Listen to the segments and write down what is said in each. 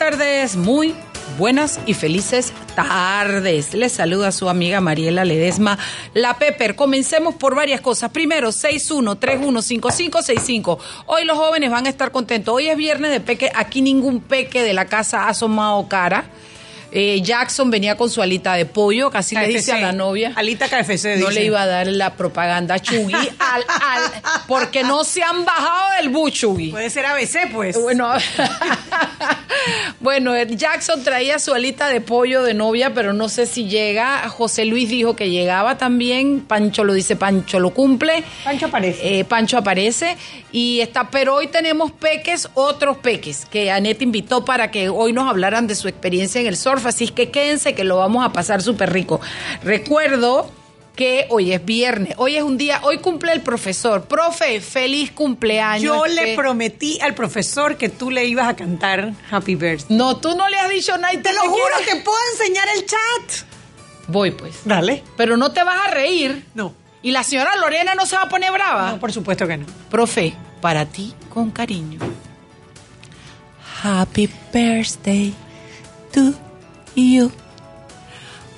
Tardes, muy buenas y felices tardes. Les saluda su amiga Mariela Ledesma, la Pepper. Comencemos por varias cosas. Primero, 61315565. Hoy los jóvenes van a estar contentos. Hoy es viernes de peque. Aquí ningún peque de la casa ha asomado cara. Eh, Jackson venía con su alita de pollo, casi le dice a la novia. Alita KFC, No dice. le iba a dar la propaganda a Chugui, al, al- porque no se han bajado del bus, Chugui. Puede ser ABC, pues. Bueno, bueno, eh, Jackson traía su alita de pollo de novia, pero no sé si llega. José Luis dijo que llegaba también. Pancho lo dice, Pancho lo cumple. Pancho aparece. Eh, Pancho aparece y está, pero hoy tenemos peques, otros peques que Anet invitó para que hoy nos hablaran de su experiencia en el surf, así es que quédense que lo vamos a pasar súper rico. Recuerdo que hoy es viernes, hoy es un día, hoy cumple el profesor. Profe, feliz cumpleaños. Yo Este- le prometí al profesor que tú le ibas a cantar Happy Birthday. No, tú no le has dicho nada y Te lo juro, te puedo enseñar el chat. Voy pues. Dale. Pero no te vas a reír. No. Y la señora Lorena no se va a poner brava. No, por supuesto que no. Profe, para ti con cariño. Happy birthday to you.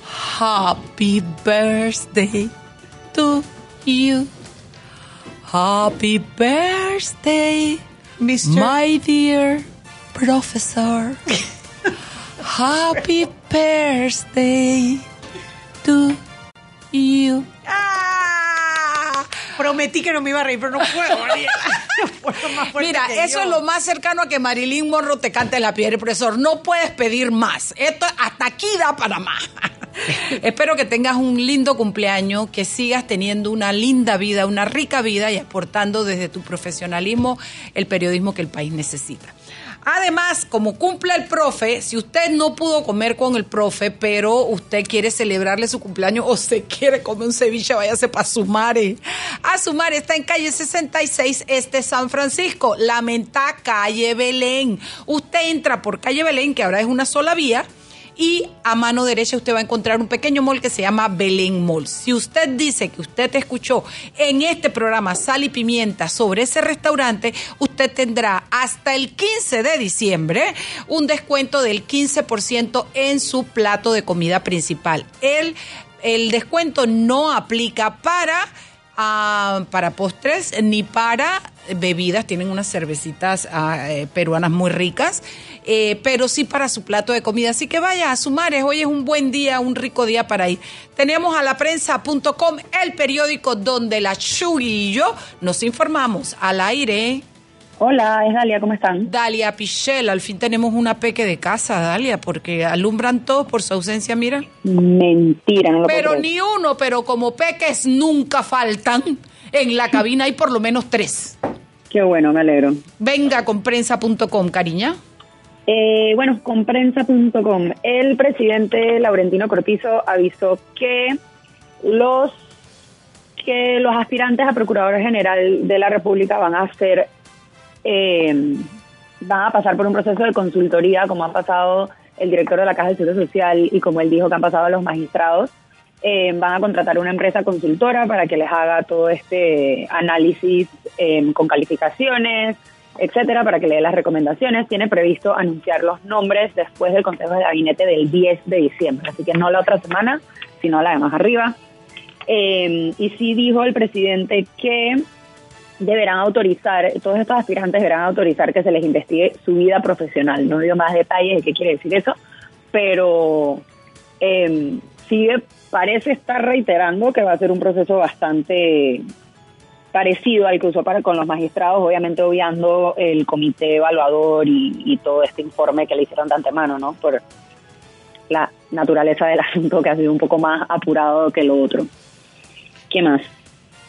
Happy birthday to you. Happy birthday, Mr. my dear professor. Happy birthday to you. ¡Ah! Prometí que no me iba a reír, pero no puedo, Mariela. No puedo más fuerte Mira, eso yo. es lo más cercano a que Marilyn Monroe te cante la piedra, profesor. No puedes pedir más. Esto hasta aquí da para más. Espero que tengas un lindo cumpleaños, que sigas teniendo una linda vida, una rica vida y aportando desde tu profesionalismo el periodismo que el país necesita. Además, como cumple el profe, si usted no pudo comer con el profe, pero usted quiere celebrarle su cumpleaños o se quiere comer un ceviche, váyase para Sumare. A Sumare está en calle 66, este San Francisco, Lamenta, calle Belén. Usted entra por calle Belén, que ahora es una sola vía, y a mano derecha usted va a encontrar un pequeño mall que se llama Belén Mall. Si usted dice que usted te escuchó en este programa Sal y Pimienta sobre ese restaurante, usted tendrá hasta el 15 de diciembre un descuento del 15% en su plato de comida principal. El, el descuento no aplica para ah, para postres ni para bebidas. Tienen unas cervecitas ah, eh, peruanas muy ricas, eh, pero sí para su plato de comida. Así que vaya a Sumares. Hoy es un buen día, un rico día para ir. Tenemos a la prensa.com, el periódico donde la Chugi y yo nos informamos al aire. Hola, es Dalia, ¿cómo están? Dalia Pichel, al fin tenemos una peque de casa, Dalia, porque alumbran todos por su ausencia, mira. Mentira, no lo Pero puedo ni uno, pero como peques nunca faltan, en la cabina hay por lo menos tres. Qué bueno, me alegro. Venga con prensa.com, cariña. Eh, bueno, con prensa.com, el presidente Laurentino Cortizo avisó que los que los aspirantes a Procurador General de la República van a ser eh, van a pasar por un proceso de consultoría, como ha pasado el director de la Caja del Seguro Social y como él dijo que han pasado los magistrados. Eh, van a contratar una empresa consultora para que les haga todo este análisis eh, con calificaciones, etcétera, para que le dé las recomendaciones. Tiene previsto anunciar los nombres después del Consejo de Gabinete del 10 de diciembre, así que no la otra semana, sino la de más arriba. Eh, y sí dijo el presidente que deberán autorizar, todos estos aspirantes deberán autorizar que se les investigue su vida profesional. No dio más detalles de qué quiere decir eso, pero eh, sí parece estar reiterando que va a ser un proceso bastante parecido al que usó para con los magistrados, obviamente obviando el comité evaluador y, todo este informe que le hicieron de antemano, ¿no? Por la naturaleza del asunto que ha sido un poco más apurado que lo otro. ¿Qué más?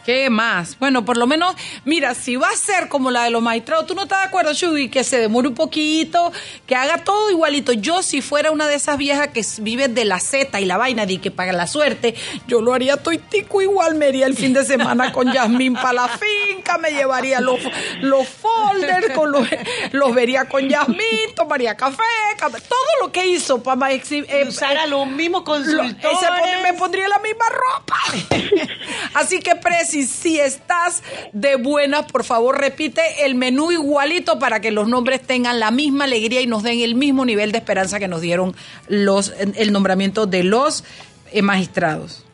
¿Qué más? Bueno, por lo menos, mira, si va a ser como la de los maestrados, ¿tú no estás de acuerdo, Shugi? Que se demore un poquito, que haga todo igualito. Yo, si fuera una de esas viejas que vive de la Z y la vaina de que paga la suerte, yo lo haría toitico igual. Me iría el fin de semana con Yasmín para la finca, me llevaría los, los folders, con los, los vería con Yasmín, tomaría café, todo lo que hizo para eh, usara los mismos consultores. me pondría la misma ropa. Así que, precio si estás de buenas, por favor repite el menú igualito para que los nombres tengan la misma alegría y nos den el mismo nivel de esperanza que nos dieron los el nombramiento de los eh, magistrados.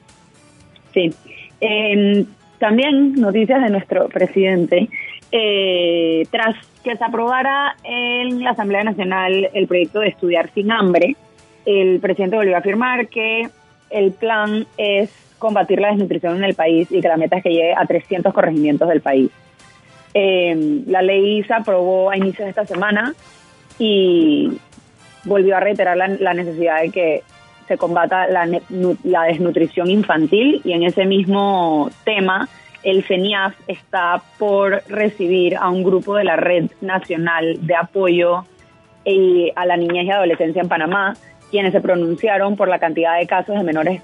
Sí. Em, también noticias de nuestro presidente. Eh, tras que se aprobara en la Asamblea Nacional el proyecto de estudiar sin hambre, el presidente volvió a afirmar que el plan es combatir la desnutrición en el país y que la meta es que llegue a 300 corregimientos del país. Eh, la ley se aprobó a inicios de esta semana y volvió a reiterar la, necesidad de que se combata la, la, desnutrición infantil y en ese mismo tema el CENIAF está por recibir a un grupo de la Red Nacional de Apoyo eh, a la Niñez y Adolescencia en Panamá, quienes se pronunciaron por la cantidad de casos de menores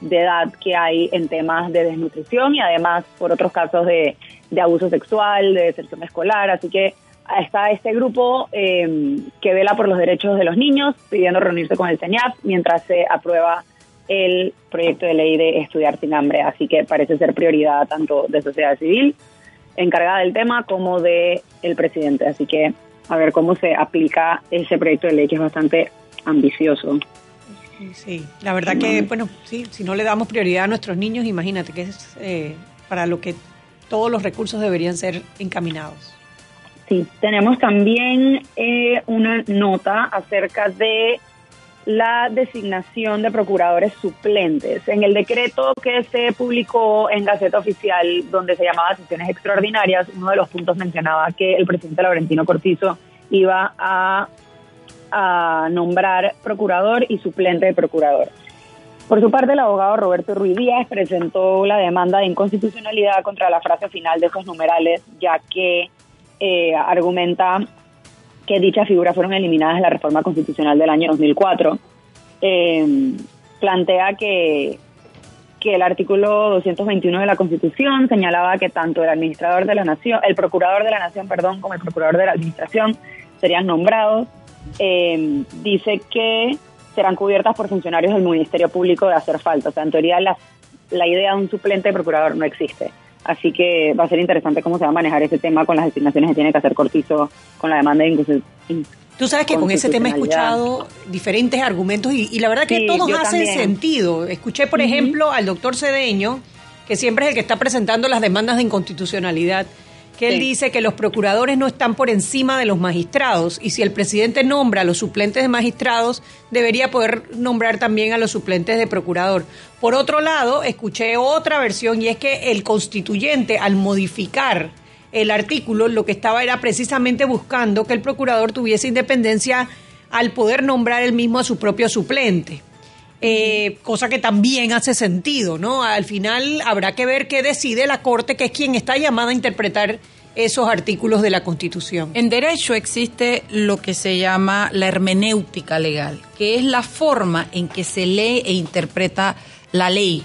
de edad que hay en temas de desnutrición y además por otros casos de, abuso sexual, de deserción escolar. Así que está este grupo eh, que vela por los derechos de los niños pidiendo reunirse con el CENIAF mientras se aprueba el proyecto de ley de estudiar sin hambre. Así que parece ser prioridad tanto de sociedad civil encargada del tema como de el presidente. Así que a ver cómo se aplica ese proyecto de ley que es bastante ambicioso. Sí, la verdad que, bueno, sí, si no le damos prioridad a nuestros niños, imagínate que es eh, para lo que todos los recursos deberían ser encaminados. Sí, tenemos también eh, una nota acerca de la designación de procuradores suplentes. En el decreto que se publicó en Gaceta Oficial, donde se llamaba sesiones extraordinarias, uno de los puntos mencionaba que el presidente Laurentino Cortizo iba a a nombrar procurador y suplente de procurador. Por su parte, el abogado Roberto Ruiz Díaz presentó la demanda de inconstitucionalidad contra la frase final de esos numerales, ya que eh, argumenta que dichas figuras fueron eliminadas de la reforma constitucional del año 2004. Eh, plantea que, que el artículo 221 de la Constitución señalaba que tanto el administrador de la nación, el procurador de la nación, perdón, como el procurador de la administración serían nombrados eh, dice que serán cubiertas por funcionarios del Ministerio Público de hacer falta. O sea, en teoría la, la idea de un suplente de procurador no existe. Así que va a ser interesante cómo se va a manejar ese tema con las designaciones que tiene que hacer Cortizo con la demanda de incluso Tú sabes que con ese tema he escuchado diferentes argumentos y, la verdad que todos hacen sentido. Escuché, por ejemplo, al doctor Cedeño, que siempre es el que está presentando las demandas de inconstitucionalidad, que él dice que los procuradores no están por encima de los magistrados y si el presidente nombra a los suplentes de magistrados, debería poder nombrar también a los suplentes de procurador. Por otro lado, escuché otra versión y es que el constituyente al modificar el artículo lo que estaba era precisamente buscando que el procurador tuviese independencia al poder nombrar él mismo a su propio suplente. Eh, cosa que también hace sentido, ¿no? Al final habrá que ver qué decide la Corte, que es quien está llamada a interpretar esos artículos de la Constitución. En derecho existe lo que se llama la hermenéutica legal, que es la forma en que se lee e interpreta la ley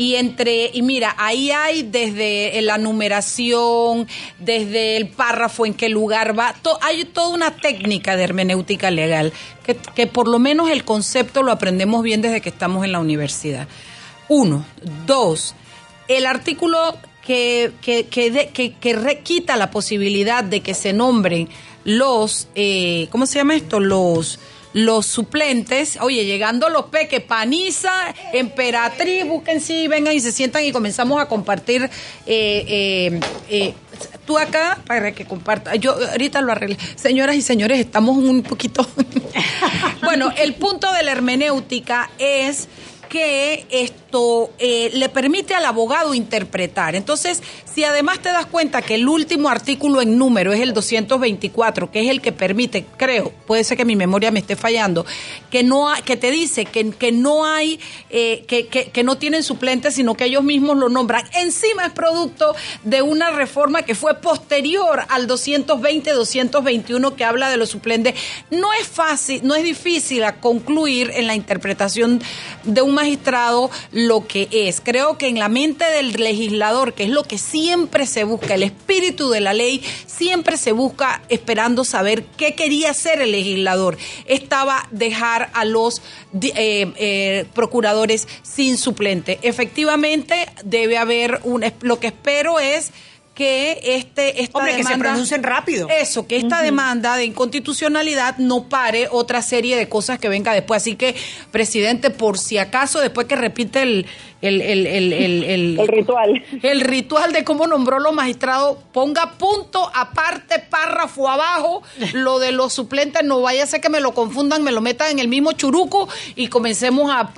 y entre, y mira, ahí hay desde la numeración, desde el párrafo en qué lugar va, hay toda una técnica de hermenéutica legal, que, que por lo menos el concepto lo aprendemos bien desde que estamos en la universidad. Uno. Dos, el artículo que, que, que, que, quita la posibilidad de que se nombren los, eh, ¿cómo se llama esto? Los los suplentes, oye, llegando los peques, Paniza, Emperatriz, busquen sí, vengan y se sientan y comenzamos a compartir. Eh, eh, eh, tú acá, para que comparta, yo ahorita lo arreglé. Señoras y señores, estamos un poquito... bueno, el punto de la hermenéutica es que eh, le permite al abogado interpretar. Entonces, si además te das cuenta que el último artículo en número es el 224, que es el que permite, creo, puede ser que mi memoria me esté fallando, que no que te dice que, que no hay, eh, que, que, no tienen suplentes, sino que ellos mismos lo nombran. Encima es producto de una reforma que fue posterior al 220-221 que habla de los suplentes. No es fácil, no es difícil concluir en la interpretación de un magistrado lo que es. Creo que en la mente del legislador, que es lo que siempre se busca, el espíritu de la ley, siempre se busca esperando saber qué quería hacer el legislador. Estaba dejar a los eh, eh, procuradores sin suplente. Efectivamente, debe haber un. Lo que espero es que este esta Hombre, demanda, que se pronuncien rápido. Eso, que esta demanda de inconstitucionalidad no pare otra serie de cosas que venga después. Así que, presidente, por si acaso, después que repite el, el, el, el, el, ritual. El ritual de cómo nombró los magistrados. Ponga punto aparte, párrafo abajo. Lo de los suplentes, no vaya a ser que me lo confundan, me lo metan en el mismo churuco y comencemos a,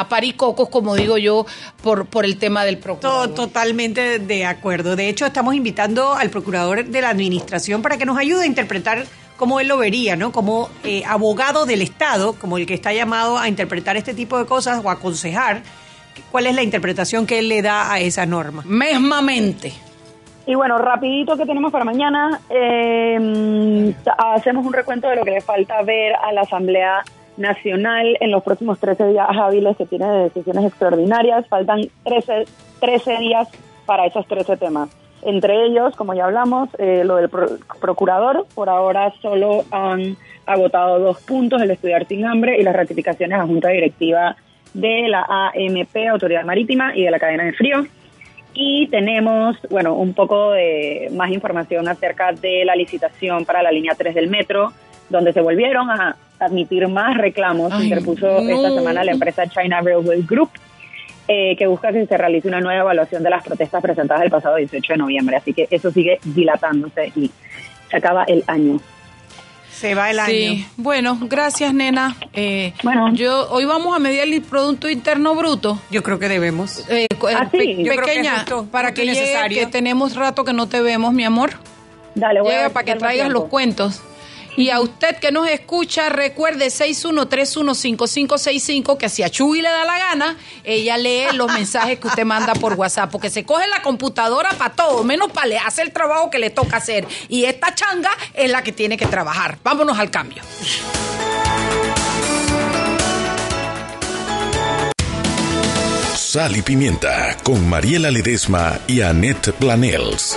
a, parir cocos, como digo yo, por, por el tema del procurador. Totalmente de acuerdo. De hecho, estamos invitando al procurador de la administración para que nos ayude a interpretar cómo él lo vería, ¿no? Como eh, abogado del Estado, como el que está llamado a interpretar este tipo de cosas o aconsejar ¿Cuál es la interpretación que él le da a esa norma? Mesmamente. Y bueno, rapidito que tenemos para mañana, em, hacemos un recuento de lo que le falta ver a la Asamblea Nacional en los próximos 13 días hábiles que tiene de decisiones extraordinarias. Faltan 13, 13 días para esos 13 temas. Entre ellos, como ya hablamos, eh, lo del procurador, por ahora solo han agotado dos puntos, el estudiar sin hambre y las ratificaciones a Junta Directiva de la AMP, Autoridad Marítima, y de la cadena de frío. Y tenemos, bueno, un poco de más información acerca de la licitación para la línea 3 del metro, donde se volvieron a admitir más reclamos. Interpuso esta semana la empresa China Railway Group, eh, que busca que se realice una nueva evaluación de las protestas presentadas el pasado 18 de noviembre. Así que eso sigue dilatándose y se acaba el año. Se va el año. Sí, bueno, gracias, nena. Eh, bueno, yo hoy vamos a medir el Producto Interno Bruto. Yo creo que debemos. Eh, ¿Ah, pequeña, para que llegue, que tenemos rato que no te vemos, mi amor. Dale, voy Llega para que traigas los cuentos. Y a usted que nos escucha, recuerde 61315565 que si a Chuy le da la gana, ella lee los mensajes que usted manda por WhatsApp, porque se coge la computadora para todo, menos para hacer el trabajo que le toca hacer. Y esta changa es la que tiene que trabajar. Vámonos al cambio. Sal y Pimienta con Mariela Ledesma y Annette Planels.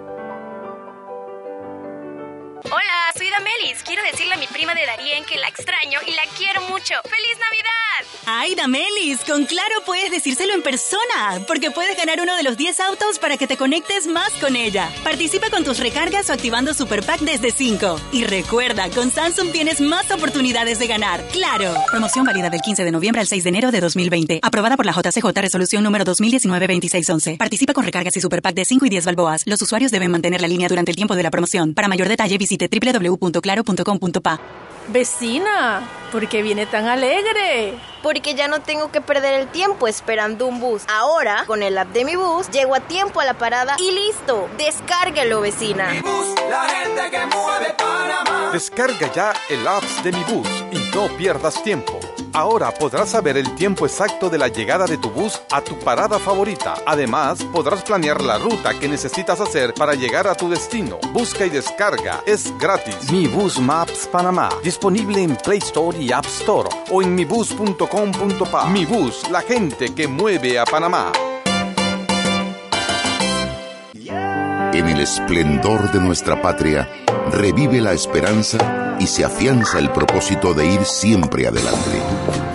Que la extraño y la quiero mucho. ¡Feliz Navidad! ¡Ay, Damelis! Con Claro puedes decírselo en persona, porque puedes ganar uno de los 10 autos para que te conectes más con ella. Participa con tus recargas o activando Super Pack desde 5. Y recuerda, con Samsung tienes más oportunidades de ganar. ¡Claro! Promoción válida del 15 de noviembre al 6 de enero de 2020. Aprobada por la JCJ Resolución número 2019-2611. Participa con recargas y Super Pack de 5 y 10 balboas. Los usuarios deben mantener la línea durante el tiempo de la promoción. Para mayor detalle visite www.claro.com.pa. Vecina, ¿por qué viene tan alegre? Porque ya no tengo que perder el tiempo esperando un bus. Ahora, con el app de mi bus, llego a tiempo a la parada y listo. Descárgalo, vecina. Mi bus, la gente que mueve Panamá. Descarga ya el app de mi bus y no pierdas tiempo. Ahora podrás saber el tiempo exacto de la llegada de tu bus a tu parada favorita. Además, podrás planear la ruta que necesitas hacer para llegar a tu destino. Busca y descarga. Es gratis. Mi Bus Maps Panamá. Disponible en Play Store y App Store o en mibus.com.pa. Mi Bus, la gente que mueve a Panamá. En el esplendor de nuestra patria revive la esperanza y se afianza el propósito de ir siempre adelante,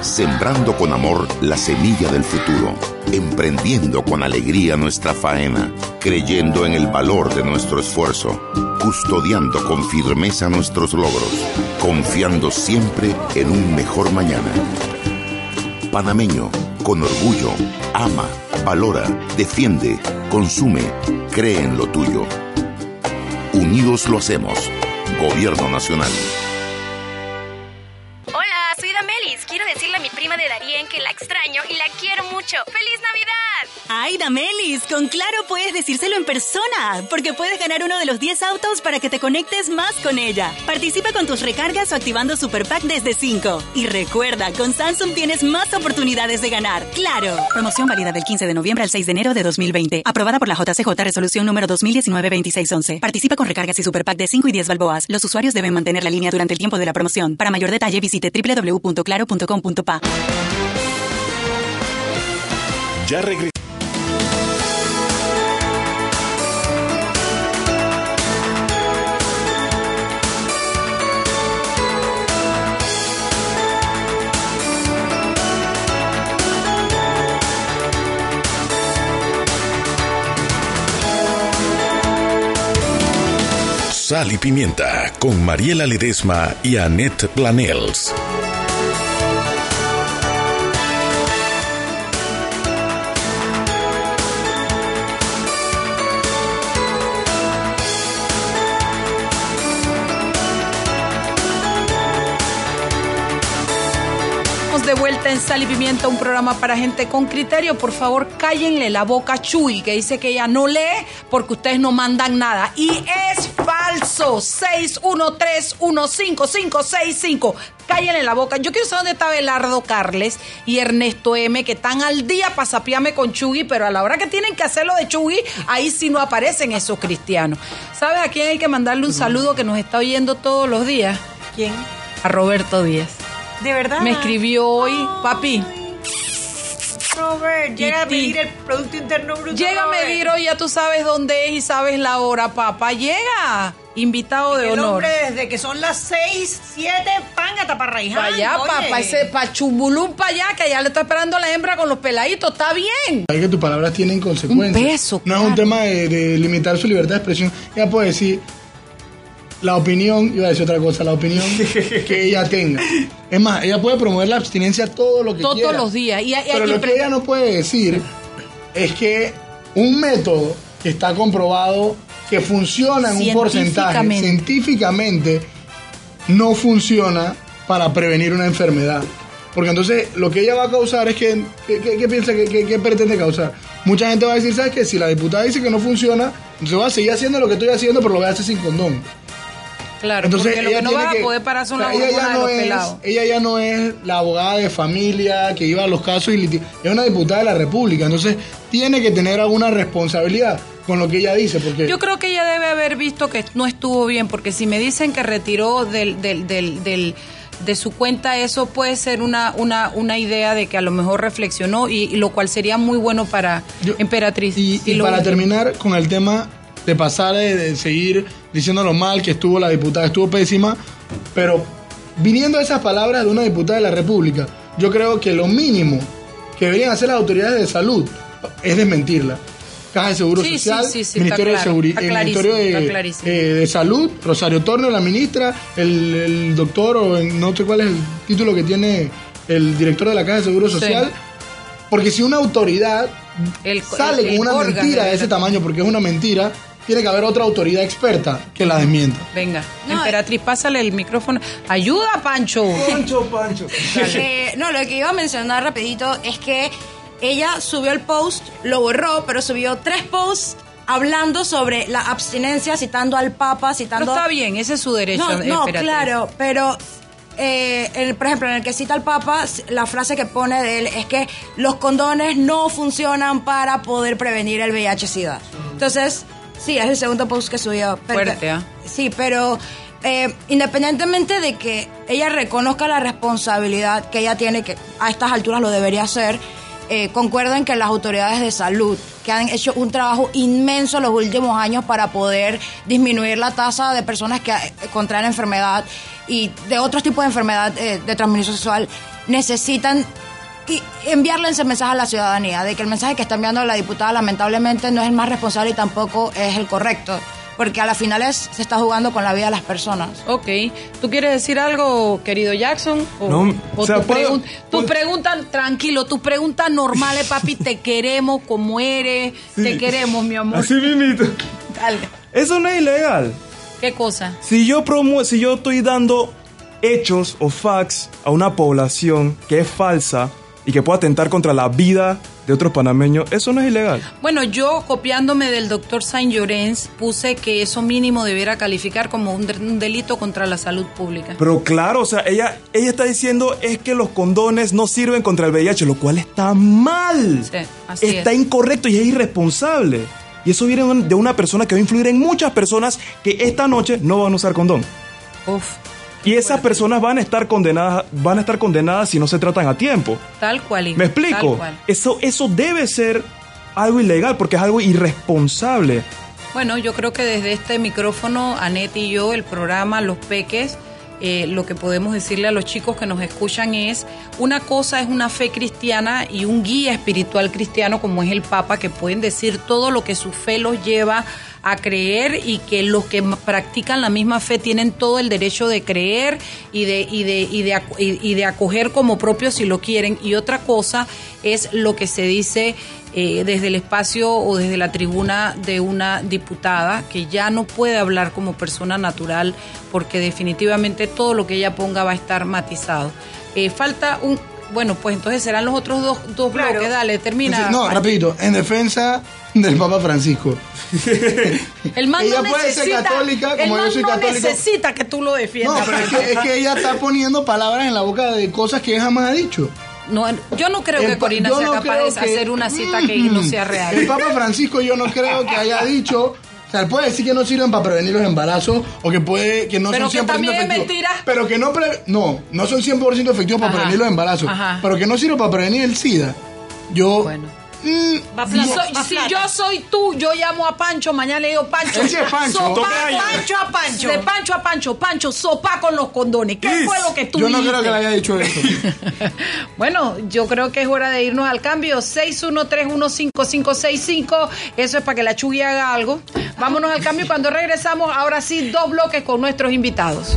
sembrando con amor la semilla del futuro, emprendiendo con alegría nuestra faena, creyendo en el valor de nuestro esfuerzo, custodiando con firmeza nuestros logros, confiando siempre en un mejor mañana. Panameño, con orgullo, ama, valora, defiende, consume, cree en lo tuyo. Unidos lo hacemos. Gobierno Nacional. ¡Ay, Damelis! Con Claro puedes decírselo en persona, porque puedes ganar uno de los 10 autos para que te conectes más con ella. Participa con tus recargas o activando Super Pack desde 5. Y recuerda, con Samsung tienes más oportunidades de ganar. ¡Claro! Promoción válida del 15 de noviembre al 6 de enero de 2020. Aprobada por la JCJ Resolución número 2019-2611. Participa con recargas y Super Pack de 5 y 10 balboas. Los usuarios deben mantener la línea durante el tiempo de la promoción. Para mayor detalle visite www.claro.com.pa. Ya regresamos. Sal y Pimienta con Mariela Ledesma y Annette Planels. de vuelta en Sal y Pimienta, un programa para gente con criterio. Por favor, cállenle la boca a Chuy, que dice que ella no lee porque ustedes no mandan nada. Y es falso. 613155565. Cállenle la boca. Yo quiero saber dónde está Belardo Carles y Ernesto M, que están al día para con Chugui, pero a la hora que tienen que hacerlo de Chugui, ahí sí no aparecen esos cristianos. ¿Sabes a quién hay que mandarle un saludo que nos está oyendo todos los días? ¿Quién? A Roberto Díaz. ¿De verdad? Me escribió hoy, papi. Robert, llega a medir el Producto Interno Bruto. Llega a Robert. medir hoy, ya tú sabes dónde es y sabes la hora, papá. Llega. Invitado de El honor. hombre desde que son las 6, 7, pan a taparraiján. Para allá, papá, ese pa' chumbulum para allá, que allá le está esperando la hembra con los peladitos, está bien. Hay que tus palabras tienen consecuencias. Un peso, No es un tema de, de limitar su libertad de expresión. Ella puede decir la opinión, iba a decir otra cosa, la opinión que ella tenga. Es más, ella puede promover la abstinencia todo lo que Todos quiera. los días. Y hay- hay Pero lo que ella no puede decir es que un método que está comprobado que funciona en un porcentaje Científicamente. no funciona para prevenir una enfermedad. Porque entonces lo que ella va a causar es que, ¿qué, qué- qué piensa que, que- que pretende causar? Mucha gente va a decir, ¿sabes qué? Si la diputada dice que no funciona, entonces va a seguir haciendo lo que estoy haciendo, pero lo voy a hacer sin condón. Claro, Entonces porque lo ella que no vas a poder parar son o sea, las ella ya hormonas de no los es, pelados. ella ya no es la abogada de familia que iba a los casos y es una diputada de la República, entonces tiene que tener alguna responsabilidad con lo que ella dice, porque Yo creo que ella debe haber visto que no estuvo bien, porque si me dicen que retiró del, del, del, del- de su cuenta eso puede ser una, una, una idea de que a lo mejor reflexionó y, y lo cual sería muy bueno para Emperatriz. Y, para terminar con el tema de pasar de, de seguir diciendo lo mal que estuvo la diputada, estuvo pésima, pero viniendo esas palabras de una diputada de la República, yo creo que lo mínimo que deberían hacer las autoridades de salud es desmentirla. Caja de Seguro Sí, Social, sí, sí, Ministerio, de, claro, Seguri- está eh, Ministerio de, eh, de Salud, Rosario Torno, la ministra, el, el doctor, o no sé cuál es el título que tiene el director de la Caja de Seguro. Social, porque si una autoridad El- sale el- con el una mentira de de ese tamaño, porque es una mentira, tiene que haber otra autoridad experta que la desmienta. Venga, Emperatriz, pásale el micrófono. Ayuda, Pancho. Pancho, Pancho. Eh, no, lo que iba a mencionar rapidito es que ella subió el post, lo borró, pero subió tres posts hablando sobre la abstinencia, citando al Papa, citando... Pero está bien, ese es su derecho, No, no, Emperatriz. claro, pero... eh, el- por ejemplo, en el que cita al Papa, la frase que pone de él es que los condones no funcionan para poder prevenir el VIH-Sida. Entonces, sí, es el segundo post que subió. Pero- Fuerte, ¿ah? Sí, pero eh, independientemente de que ella reconozca la responsabilidad que ella tiene, que a estas alturas lo debería hacer, eh, concuerdo en que las autoridades de salud, que han hecho un trabajo inmenso los últimos años para poder disminuir la tasa de personas que eh, contraen enfermedad y de otros tipos de enfermedad eh, de transmisión sexual, necesitan y enviarle ese mensaje a la ciudadanía de que el mensaje que está enviando la diputada lamentablemente no es el más responsable y tampoco es el correcto porque a las finales se está jugando con la vida de las personas. Ok. ¿Tú quieres decir algo, querido Jackson? O, no, o, sea, tu, tu pregunta, tranquilo, tu pregunta normal es, papi, te queremos como eres, te queremos, mi amor. Así mismito. Dale. Eso no es ilegal. ¿Qué cosa? Si yo promu si yo estoy dando hechos o facts a una población que es falsa y que pueda atentar contra la vida de otros panameños, eso no es ilegal. Bueno, yo copiándome del doctor Saint Llorens puse que eso mínimo debiera calificar como un, delito contra la salud pública. Pero claro, o sea, ella, ella está diciendo es que los condones no sirven contra el VIH, lo cual está mal. Sí, así está incorrecto y es irresponsable. Y eso viene de una persona que va a influir en muchas personas que esta noche no van a usar condón. Uf. Y esas personas van a estar condenadas, van a estar condenadas si no se tratan a tiempo. Tal cual. ¿Me explico? Eso, eso debe ser algo ilegal porque es algo irresponsable. Bueno, yo creo que desde este micrófono, Anet y yo, el programa Los Peques, eh, lo que podemos decirle a los chicos que nos escuchan es, una cosa es una fe cristiana y un guía espiritual cristiano como es el Papa, que pueden decir todo lo que su fe los lleva a creer y que los que practican la misma fe tienen todo el derecho de creer y de, y de, y de, y de acoger como propio si lo quieren. Y otra cosa es lo que se dice eh, desde el espacio o desde la tribuna de una diputada que ya no puede hablar como persona natural porque definitivamente todo lo que ella ponga va a estar matizado. Eh, falta un... Bueno, pues entonces serán los otros dos, dos bloques. Dale, termina. No, rapidito. En defensa del Papa Francisco. El man ella no puede ser necesita, católica, el como man yo soy no católico. necesita que tú lo defiendas. No, pero es que, es que ella está poniendo palabras en la boca de cosas que ella jamás ha dicho. No, yo no creo El que Corina sea no capaz de que- hacer una cita que no sea real. El Papa Francisco yo no creo que haya dicho, o sea, él puede decir que no sirven para prevenir los embarazos o que puede que no Pero son 100% que también es efectivos. mentira. Pero que no pre- no, no son 100% efectivos para Ajá. prevenir los embarazos, Ajá. pero que no sirven para prevenir el SIDA. Yo mm, Si, soy- si yo soy tú, yo llamo a Pancho, mañana le digo Pancho. Ese es Pancho. Sopa. Pancho a Pancho. De Pancho a Pancho, Pancho, sopa con los condones. ¿Qué fue lo que tú yo no dijiste? creo que le haya dicho eso. Bueno, yo creo que es hora de irnos al cambio. 613155565. Eso es para que la Chugui haga algo. Vámonos al cambio. Cuando regresamos, ahora sí, dos bloques con nuestros invitados.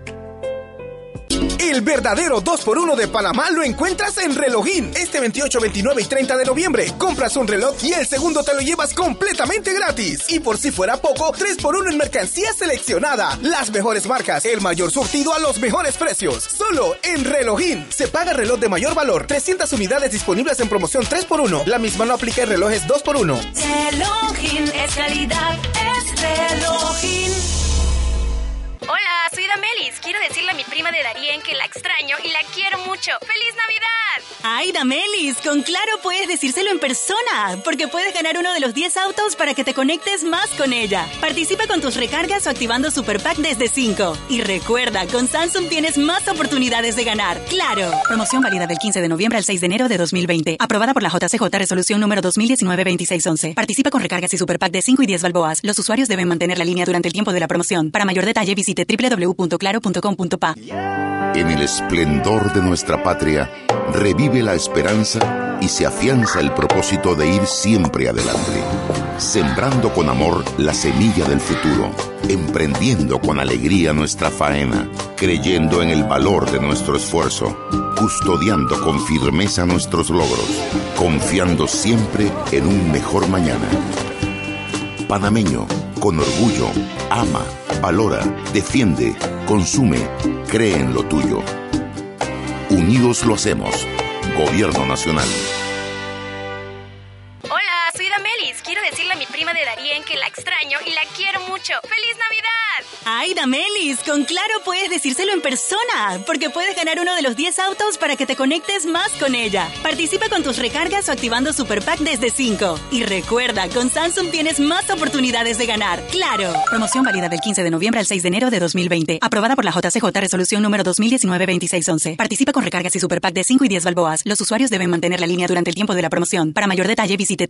El verdadero 2x1 de Panamá lo encuentras en Relojín. Este 28, 29 y 30 de noviembre. Compras un reloj y el segundo te lo llevas completamente gratis. Y por si fuera poco, 3x1 en mercancía seleccionada. Las mejores marcas, el mayor surtido a los mejores precios. Solo en Relojín. Se paga reloj de mayor valor. 300 unidades disponibles en promoción 3x1. La misma no aplica en relojes 2x1. Relojín es calidad, es relojín. Hola, soy Damelis. Quiero decirle a mi prima de Darien que la extraño y la quiero mucho. ¡Feliz Navidad! ¡Ay, Damelis! Con Claro puedes decírselo en persona, porque puedes ganar uno de los 10 autos para que te conectes más con ella. Participa con tus recargas o activando Super Pack desde 5. Y recuerda, con Samsung tienes más oportunidades de ganar. ¡Claro! Promoción válida del 15 de noviembre al 6 de enero de 2020. Aprobada por la JCJ Resolución número 2019-2611. Participa con recargas y Super Pack de 5 y 10 balboas. Los usuarios deben mantener la línea durante el tiempo de la promoción. Para mayor detalle www.claro.com.pa. En el esplendor de nuestra patria, revive la esperanza y se afianza el propósito de ir siempre adelante, sembrando con amor la semilla del futuro, emprendiendo con alegría nuestra faena, creyendo en el valor de nuestro esfuerzo, custodiando con firmeza nuestros logros, confiando siempre en un mejor mañana. Panameño, con orgullo, ama, valora, defiende, consume, cree en lo tuyo. Unidos lo hacemos. Gobierno Nacional. Hola, soy Damelis. Quiero decirle a mi prima de Darien que la extraño y la quiero mucho. ¡Feliz Navidad! ¡Ay, Damelis! Con Claro puedes decírselo en persona, porque puedes ganar uno de los 10 autos para que te conectes más con ella. Participa con tus recargas o activando Super Pack desde 5. Y recuerda, con Samsung tienes más oportunidades de ganar. ¡Claro! Promoción válida del 15 de noviembre al 6 de enero de 2020. Aprobada por la JCJ Resolución número 2019-2611. Participa con recargas y Super Pack de 5 y 10 balboas. Los usuarios deben mantener la línea durante el tiempo de la promoción. Para mayor detalle visite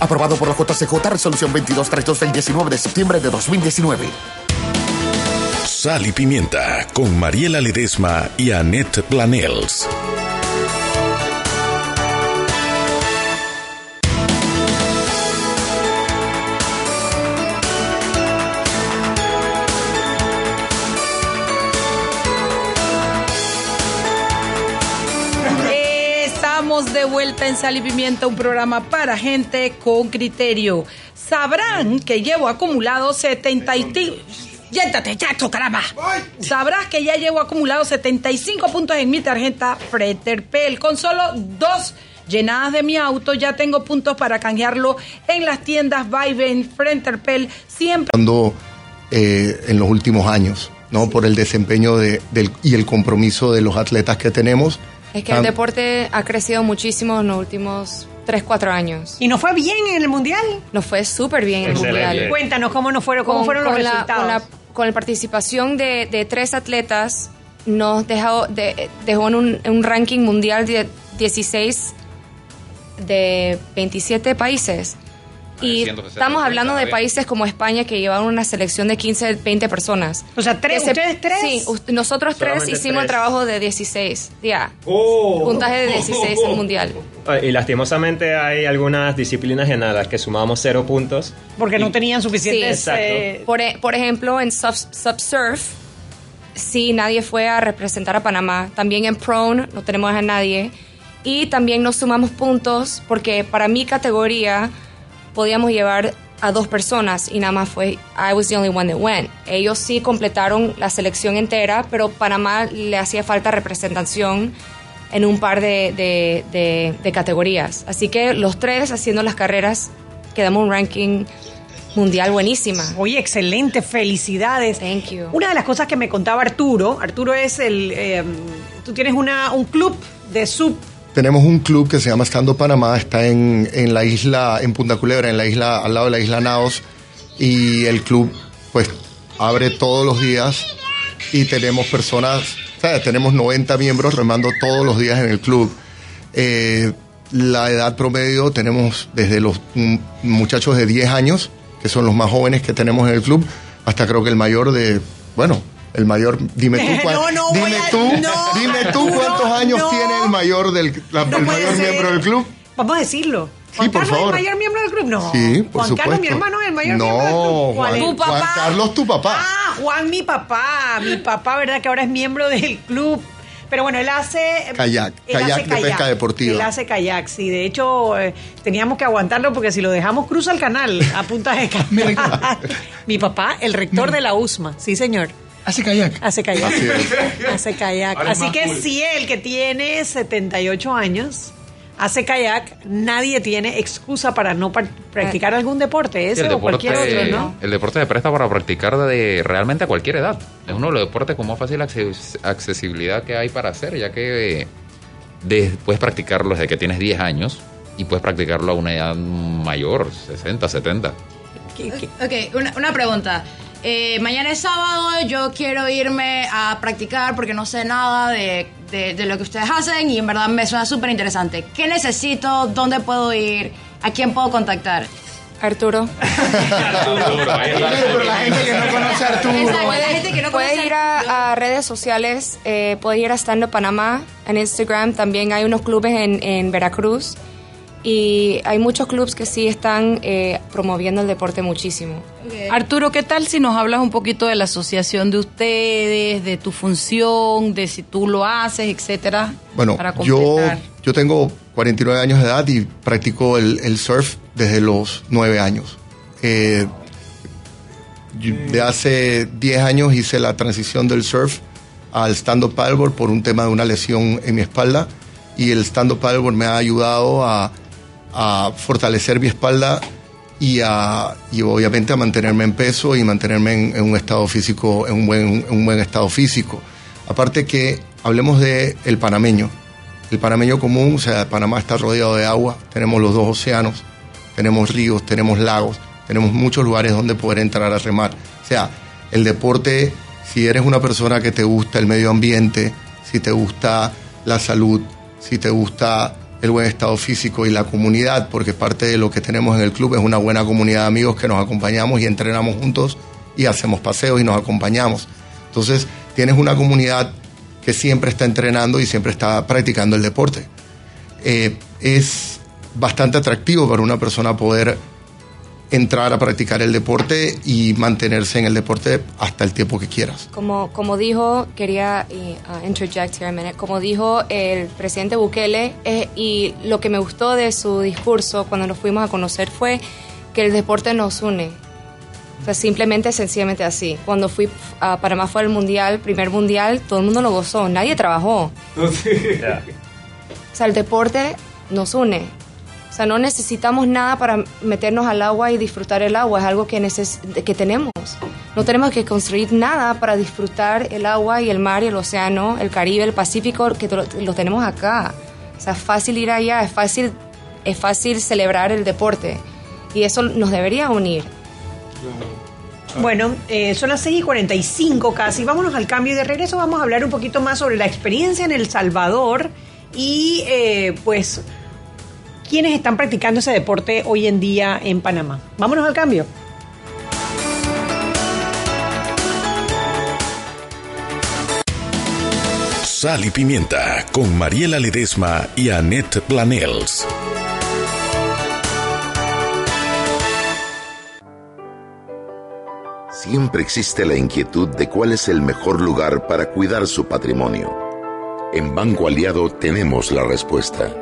Aprobado por la JCJ Resolución 2232 del 19 de septiembre de 2019. Sal y Pimienta con Mariela Ledesma y Annette Planels. Vuelta en Sal y Pimienta, un programa para gente con criterio. Sabrán que llevo acumulado 70 y... Yéntate, chacho, caramba. Sabrás que ya llevo acumulado 75 puntos en mi tarjeta Freterpel. Con solo dos llenadas de mi auto, ya tengo puntos para canjearlo en las tiendas Viven, Freterpel, siempre. Cuando, eh, en los últimos años, ¿no? Por el desempeño de, del, y el compromiso de los atletas que tenemos. Es que el deporte ha crecido muchísimo en los últimos 3, 4 años. ¿Y nos fue bien en el Mundial? Nos fue súper bien en el. Mundial. Cuéntanos cómo, nos fueron, cómo Con- fueron los con la- resultados. con, la, con la participación de, de tres atletas, nos dejó, de- dejó en un, en un ranking mundial de 16 de 27 países. Y 160, estamos hablando de países como España que llevaron una selección de 15, 20 personas. O sea, tres- ¿ustedes tres? Sí, nosotros tres Solamente hicimos el trabajo de 16. Ya. Oh. Puntaje de 16 en mundial. Y lastimosamente hay algunas disciplinas en las que sumamos cero puntos. Porque no tenían suficientes... Sí. eh, Por, e- por ejemplo, en sub, Subsurf, sí, nadie fue a representar a Panamá. También en Prone no tenemos a nadie. Y también nos sumamos puntos porque para mi categoría podíamos llevar a dos personas y nada más fue I was the only one that went. Ellos sí completaron la selección entera, pero Panamá le hacía falta representación en un par de, de- de- de categorías. Así que los tres haciendo las carreras quedamos un ranking mundial buenísima. Oye, excelente, felicidades. Thank you. Una de las cosas que me contaba Arturo, Arturo es el... eh, tú tienes una, un club de sub... Tenemos un club que se llama Estando Panamá, está en, en la isla, en Punta Culebra, en la isla, al lado de la isla Naos, y el club pues abre todos los días y tenemos personas, o sea, tenemos 90 miembros remando todos los días en el club. Eh, la edad promedio tenemos desde los muchachos de 10 años, que son los más jóvenes que tenemos en el club, hasta creo que el mayor de, bueno, el mayor, dime tú, No, no, dime voy a- tú, no, dime tú cuántos años no. tiene el mayor del la- No el puede mayor ser. miembro del club. Vamos a decirlo. Sí, Juan por Carlos favor. es el mayor miembro del club. No. Sí, por Juan supuesto. Carlos, mi hermano, es el mayor no, miembro del club. ¿Cuál Juan, es? Juan Carlos, tu papá. Ah, Juan, mi papá. Mi papá, ¿verdad? Que ahora es miembro del club. Pero bueno, él hace... Kayak, kayak de pesca deportiva. Él hace kayak, sí. De hecho, eh, teníamos que aguantarlo porque si lo dejamos cruza el canal a punta de kayak. mi papá, el rector de la USMA. Sí, señor. Hace kayak. Hace kayak. Hace kayak. Así que si él, que tiene 78 años hace kayak, nadie tiene excusa para no practicar algún deporte, ese o cualquier otro, ¿no? El deporte se presta para practicar de realmente a cualquier edad. Es uno de los deportes con más fácil accesibilidad que hay para hacer, ya que puedes practicarlo desde que tienes 10 años y puedes practicarlo a una edad mayor, 60, 70. Ok, una, una pregunta. Eh, mañana es sábado, yo quiero irme a practicar porque no sé nada de, lo que ustedes hacen y en verdad me suena súper interesante. ¿Qué necesito? ¿Dónde puedo ir? ¿A quién puedo contactar? Arturo. Arturo, la gente que no conoce a Arturo. Puede, ir a, redes sociales, eh, puede ir a Stand Up Panamá en Instagram. También hay unos clubes en, en Veracruz y hay muchos clubes que sí están eh, promoviendo el deporte muchísimo. Arturo, ¿qué tal si nos hablas un poquito de la asociación de ustedes, de tu función, de si tú lo haces, etcétera? Bueno, yo, yo tengo 49 años de edad y practico el, surf desde los 9 años. Eh, de hace 10 años hice la transición del surf al stand-up paddleboard por un tema de una lesión en mi espalda y el stand-up paddleboard me ha ayudado a a fortalecer mi espalda y, a, y obviamente a mantenerme en peso y mantenerme en, un estado físico, en un, buen, un buen estado físico. Aparte que hablemos de el panameño. El panameño común, o sea, Panamá está rodeado de agua, tenemos los dos océanos, tenemos ríos, tenemos lagos, tenemos muchos lugares donde poder entrar a remar. O sea, el deporte, si eres una persona que te gusta el medio ambiente, si te gusta la salud, si te gusta el buen estado físico y la comunidad, porque parte de lo que tenemos en el club es una buena comunidad de amigos que nos acompañamos y entrenamos juntos y hacemos paseos y nos acompañamos. Entonces, tienes una comunidad que siempre está entrenando y siempre está practicando el deporte. Eh, es bastante atractivo para una persona poder entrar a practicar el deporte y mantenerse en el deporte hasta el tiempo que quieras. Como, como dijo, quería uh, interject here a minute, como dijo el presidente Bukele, eh, y lo que me gustó de su discurso cuando nos fuimos a conocer fue que el deporte nos une. O sea, simplemente, sencillamente así. Cuando fui a Panamá fue el mundial, primer mundial, todo el mundo lo gozó, nadie trabajó. O sea, el deporte nos une. O sea, no necesitamos nada para meternos al agua y disfrutar el agua, es algo que, que tenemos. No tenemos que construir nada para disfrutar el agua y el mar y el océano, el Caribe, el Pacífico, que lo, tenemos acá. O sea, es fácil ir allá, es fácil, es fácil celebrar el deporte y eso nos debería unir. Bueno, eh, son las 6 y 45 casi. Vámonos al cambio y de regreso vamos a hablar un poquito más sobre la experiencia en El Salvador y eh, pues ¿Quiénes están practicando ese deporte hoy en día en Panamá. Vámonos al cambio. Sal y Pimienta con Mariela Ledesma y Annette Planels. Siempre existe la inquietud de cuál es el mejor lugar para cuidar su patrimonio. En Banco Aliado tenemos la respuesta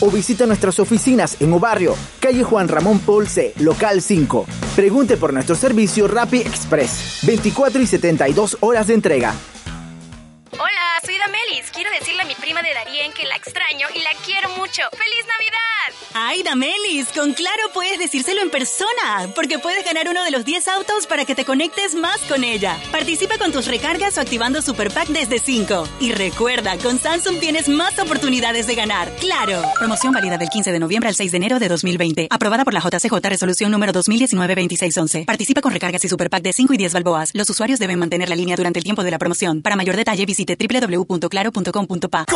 o visita nuestras oficinas en Obarrio, calle Juan Ramón Polce, local 5. Pregunte por nuestro servicio Rappi Express, 24 y 72 horas de entrega. Hola, soy Damelis quiero decirle a mi prima de Darien que la extraño y la quiero mucho. ¡Feliz Navidad! ¡Ay, Damelis! Con Claro puedes decírselo en persona, porque puedes ganar uno de los 10 autos para que te conectes más con ella. Participa con tus recargas o activando Super Pack desde 5. Y recuerda, con Samsung tienes más oportunidades de ganar. ¡Claro! Promoción válida del 15 de noviembre al 6 de enero de 2020. Aprobada por la JCJ Resolución número 2019-2611. Participa con recargas y Super Pack de 5 y 10 balboas. Los usuarios deben mantener la línea durante el tiempo de la promoción. Para mayor detalle visite www.claro.com.pa.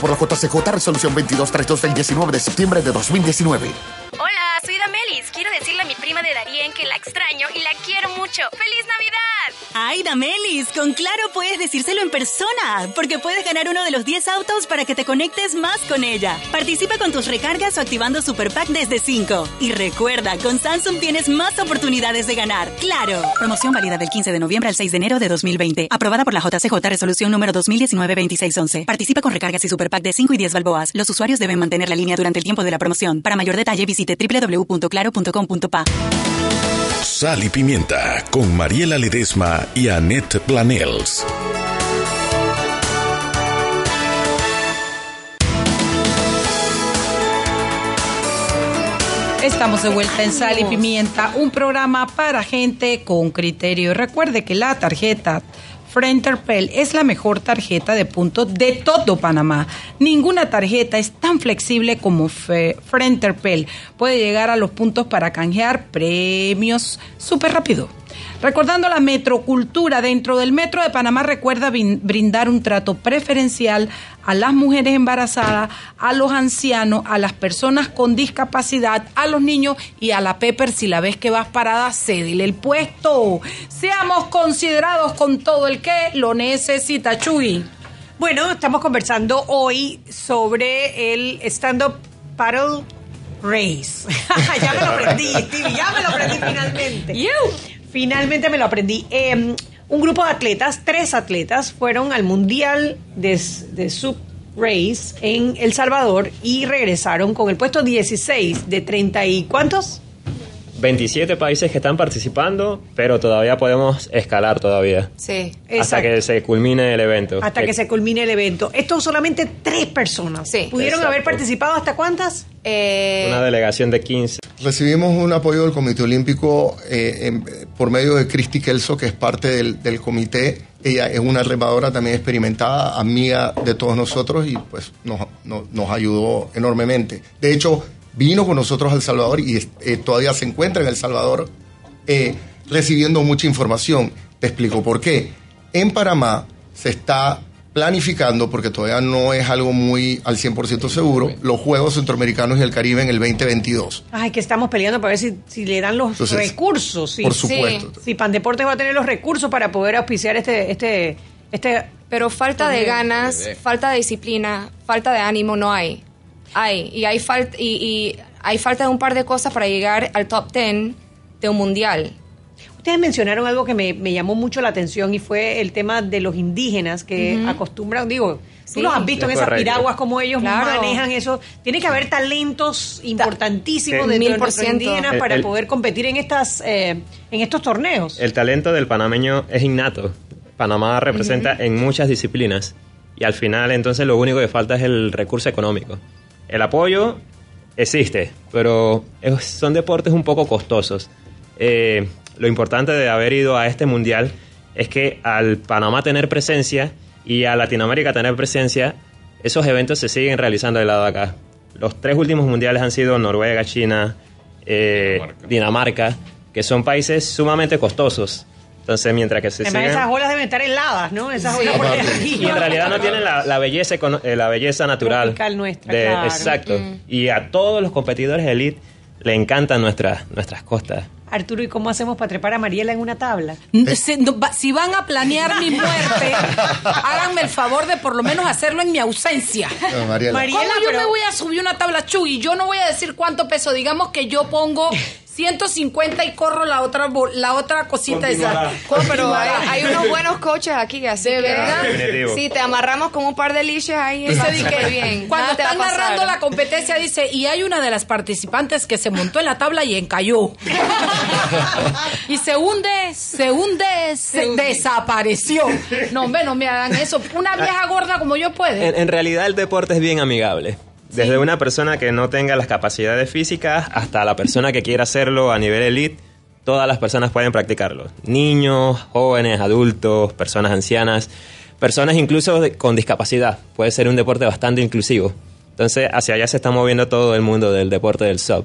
por la JCJ Resolución 2232 del 19 de septiembre de 2019. Hola, soy Damelis. Quiero decirle a mi prima de Darien que la extraño y la quiero mucho. ¡Feliz Navidad! ¡Ay, Damelis! Con Claro puedes decírselo en persona, porque puedes ganar uno de los 10 autos para que te conectes más con ella. Participa con tus recargas o activando Super Pack desde 5. Y recuerda, con Samsung tienes más oportunidades de ganar. ¡Claro! Promoción válida del 15 de noviembre al 6 de enero de 2020. Aprobada por la JCJ Resolución número 2019-2611. Participa con recargas y Super Pack de 5 y 10 balboas. Los usuarios deben mantener la línea durante el tiempo de la promoción. Para mayor detalle visite www.claro.com.pa. Sal y Pimienta con Mariela Ledesma y Annette Planels. Estamos de vuelta en Sal y Pimienta, un programa para gente con criterio. Recuerde que la tarjeta Frenterpel es la mejor tarjeta de puntos de todo Panamá. Ninguna tarjeta es tan flexible como Frenterpel. Puede llegar a los puntos para canjear premios súper rápido. Recordando la metrocultura, dentro del Metro de Panamá recuerda brindar un trato preferencial a las mujeres embarazadas, a los ancianos, a las personas con discapacidad, a los niños y a la Pepper si la ves que vas parada, cédele el puesto. Seamos considerados con todo el que lo necesita, Chuy. Bueno, estamos conversando hoy sobre el stand-up paddle race. ya me lo aprendí, Stevie, ya me lo aprendí finalmente. Finalmente me lo aprendí. Eh, un grupo de atletas, tres atletas, fueron al Mundial de, de Sub Race en El Salvador y regresaron con el puesto 16 de 30 y ¿cuántos? 27 países que están participando, pero todavía podemos escalar todavía. Sí, Hasta que se culmine el evento. Hasta que se culmine el evento. Esto solamente tres personas. Sí. ¿Pudieron haber participado hasta cuántas? Eh, Una delegación de 15. Recibimos un apoyo del Comité Olímpico eh, en- por medio de Cristi Kelso, que es parte del, del comité. Ella es una remadora también experimentada, amiga de todos nosotros y pues nos, nos- nos ayudó enormemente. De hecho, vino con nosotros a El Salvador y eh, todavía se encuentra en El Salvador eh, recibiendo mucha información. Te explico por qué. En Panamá se está planificando, porque todavía no es algo muy al 100% seguro, los Juegos Centroamericanos y el Caribe en el 2022. Ay, que estamos peleando para ver si, si le dan los Entonces, recursos. Si, por supuesto. Si Pandeportes va a tener los recursos para poder auspiciar este... este, este Pero falta de ganas, falta de disciplina, falta de ánimo no hay. Hay. Y hay, falta y, y hay falta de un par de cosas para llegar al top 10 de un mundial. Ustedes mencionaron algo que me, me llamó mucho la atención y fue el tema de los indígenas que acostumbran, digo, tú Sí. los has visto en Es esas correcto. piraguas, como ellos Claro. manejan eso. Tiene que haber talentos importantísimos Mil de por ciento. indígenas para el- poder competir en estas eh, en estos torneos. El talento del panameño es innato. Panamá representa en muchas disciplinas y al final entonces lo único que falta es el recurso económico. El apoyo existe, pero es- son deportes un poco costosos. Eh, lo importante de haber ido a este mundial es que al Panamá tener presencia y a Latinoamérica tener presencia, esos eventos se siguen realizando del lado de acá. Los tres últimos mundiales han sido Noruega, China, eh, Dinamarca, que son países sumamente costosos. Entonces, mientras que se Además, siguen... esas olas deben estar heladas, ¿no? Esas olas por. Y en realidad no tienen la, la belleza, eh, la belleza natural. Tropical nuestra, de- claro. Exacto. Mm. Y a todos los competidores de elite le encantan nuestras, nuestras costas. Arturo, ¿y cómo hacemos para trepar a Mariela en una tabla? Si, van a planear mi muerte, háganme el favor de por lo menos hacerlo en mi ausencia. Mariela. ¿Cómo yo me voy a subir una tabla y Yo no voy a decir cuánto peso. Digamos que yo pongo 150 y corro la otra la otra cosita esa. Pero hay, unos buenos coches aquí, así de verdad. Sí, te amarramos con un par de liches ahí. Dice que bien. Cuando están narrando la competencia dice, y hay una de las participantes que se montó en la tabla y encalló. y se hunde, se hunde, se, desapareció. No, hombre, no me hagan eso. Una vieja gorda como yo puede. en realidad el deporte es bien amigable. Desde una persona que no tenga las capacidades físicas hasta la persona que quiera hacerlo a nivel elite, todas las personas pueden practicarlo. Niños, jóvenes, adultos, personas ancianas, personas incluso con discapacidad. Puede ser un deporte bastante inclusivo. Entonces, hacia allá se está moviendo todo el mundo del deporte del sub.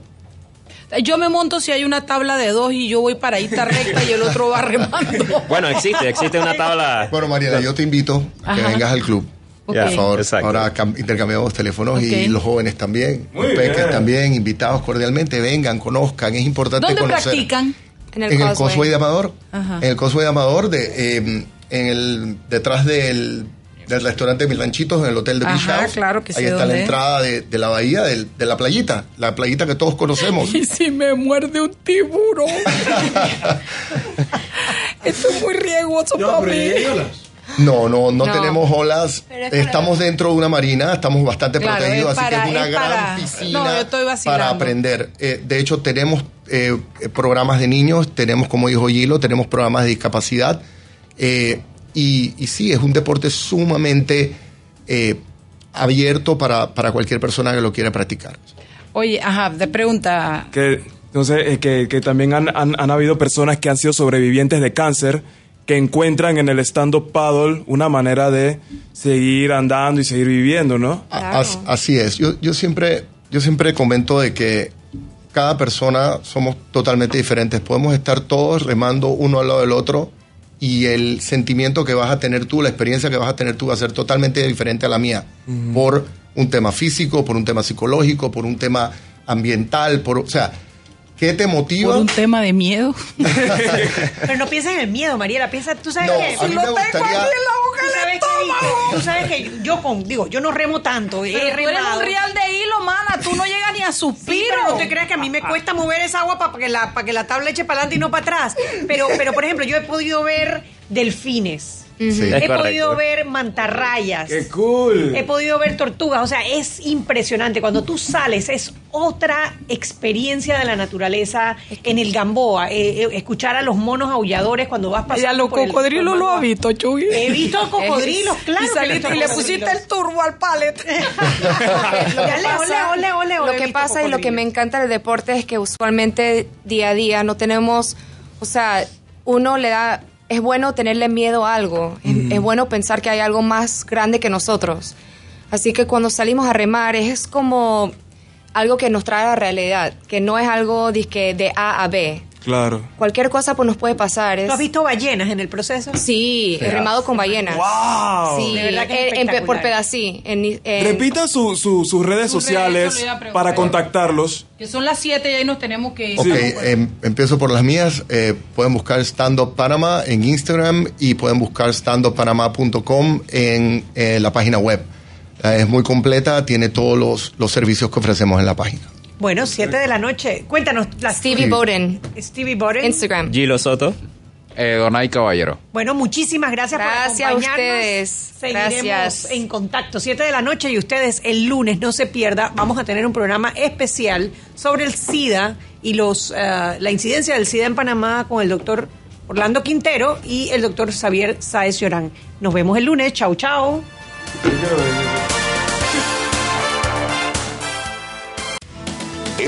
Yo me monto si hay una tabla de dos y yo voy para ahí está recta y el otro va remando. Bueno, existe, existe una tabla. Bueno, Mariela, yo te invito a que vengas al club. Por favor, ahora intercambiamos teléfonos y los jóvenes también, los peques también, invitados cordialmente, vengan, conozcan, es importante ¿Dónde conocer. practican? En el, en Cosway de Amador. En el Cosway de Amador, de, em, en el, detrás del, del restaurante Mis Ranchitos, en el hotel de Beach claro que Ahí está la entrada de, de la bahía, de, de, la playita, la playita que todos conocemos. ¿Y si me muerde un tiburón? Esto es muy riesgoso para mí. No, no, no, tenemos olas. Estamos dentro de una marina, estamos bastante protegidos, así que es una gran piscina para aprender. Eh, de hecho, tenemos eh, programas de niños, tenemos, como dijo Gilo, tenemos programas de discapacidad. Eh, y, y, sí, es un deporte sumamente abierto para, para, cualquier persona que lo quiera practicar. Oye, ajá, de pregunta. Que, entonces, que, que, también han, han, han habido personas que han sido sobrevivientes de cáncer que encuentran en el stand-up paddle una manera de seguir andando y seguir viviendo, ¿no? Así es. Yo, yo, siempre, yo siempre comento de que cada persona somos totalmente diferentes. Podemos estar todos remando uno al lado del otro y el sentimiento que vas a tener tú, la experiencia que vas a tener tú va a ser totalmente diferente a la mía. Por un tema físico, por un tema psicológico, por un tema ambiental, por, o sea, ¿Qué te motiva? Por un tema de miedo. Pero no pienses en el miedo, Mariela. Piensa, tú sabes no, que. A mí me gustaría... ¿Tú sabes, que, tú sabes que yo con, digo, yo no remo tanto. Pero tú eres un real de hilo, mana. Tú no llegas ni a suspiro. Sí, pero no te creas que a mí me cuesta mover esa agua para que la, para que la tabla eche para adelante y no para atrás. Pero, pero, por ejemplo, yo he podido ver delfines He podido ver mantarrayas. ¡Qué cool! He podido ver tortugas. O sea, es impresionante. Cuando tú sales, es otra experiencia de la naturaleza en el Gamboa. Eh, eh, escuchar a los monos aulladores cuando vas pasando. Y a los cocodrilos lo ha visto, Chuy. He visto cocodrilos, claro. Y, le pusiste el turbo al palet. lo que pasa y lo que me encanta del deporte es que usualmente día a día no tenemos. O sea, uno le da es bueno tenerle miedo a algo, es, bueno pensar que hay algo más grande que nosotros. Así que cuando salimos a remar es como algo que nos trae a la realidad, que no es algo de A a B. Claro. Cualquier cosa pues nos puede pasar. ¿Tú has visto ballenas en el proceso? Sí, he remado con ballenas. ¡Wow! Sí, por pedací. Repita sus redes sociales para contactarlos. Que son las 7 y ahí nos tenemos que ir. Ok, em, empiezo por las mías. Eh, pueden buscar Stand Up Panama en Instagram y pueden buscar standuppanama.com en eh, la página web. Eh, es muy completa, tiene todos los, los servicios que ofrecemos en la página. Bueno, 7 de la noche. Cuéntanos. La Stevie Bowden. Stevie Bowden. Instagram. Gilo Soto. Eh, Donay Caballero. Bueno, muchísimas gracias, gracias por acompañarnos. a ustedes. Seguiremos gracias. en contacto. 7 de la noche y ustedes el lunes, no se pierda, vamos a tener un programa especial sobre el SIDA y los uh, la incidencia del SIDA en Panamá con el doctor Orlando Quintero y el doctor Xavier Saez Llorán. Nos vemos el lunes. Chau, chau.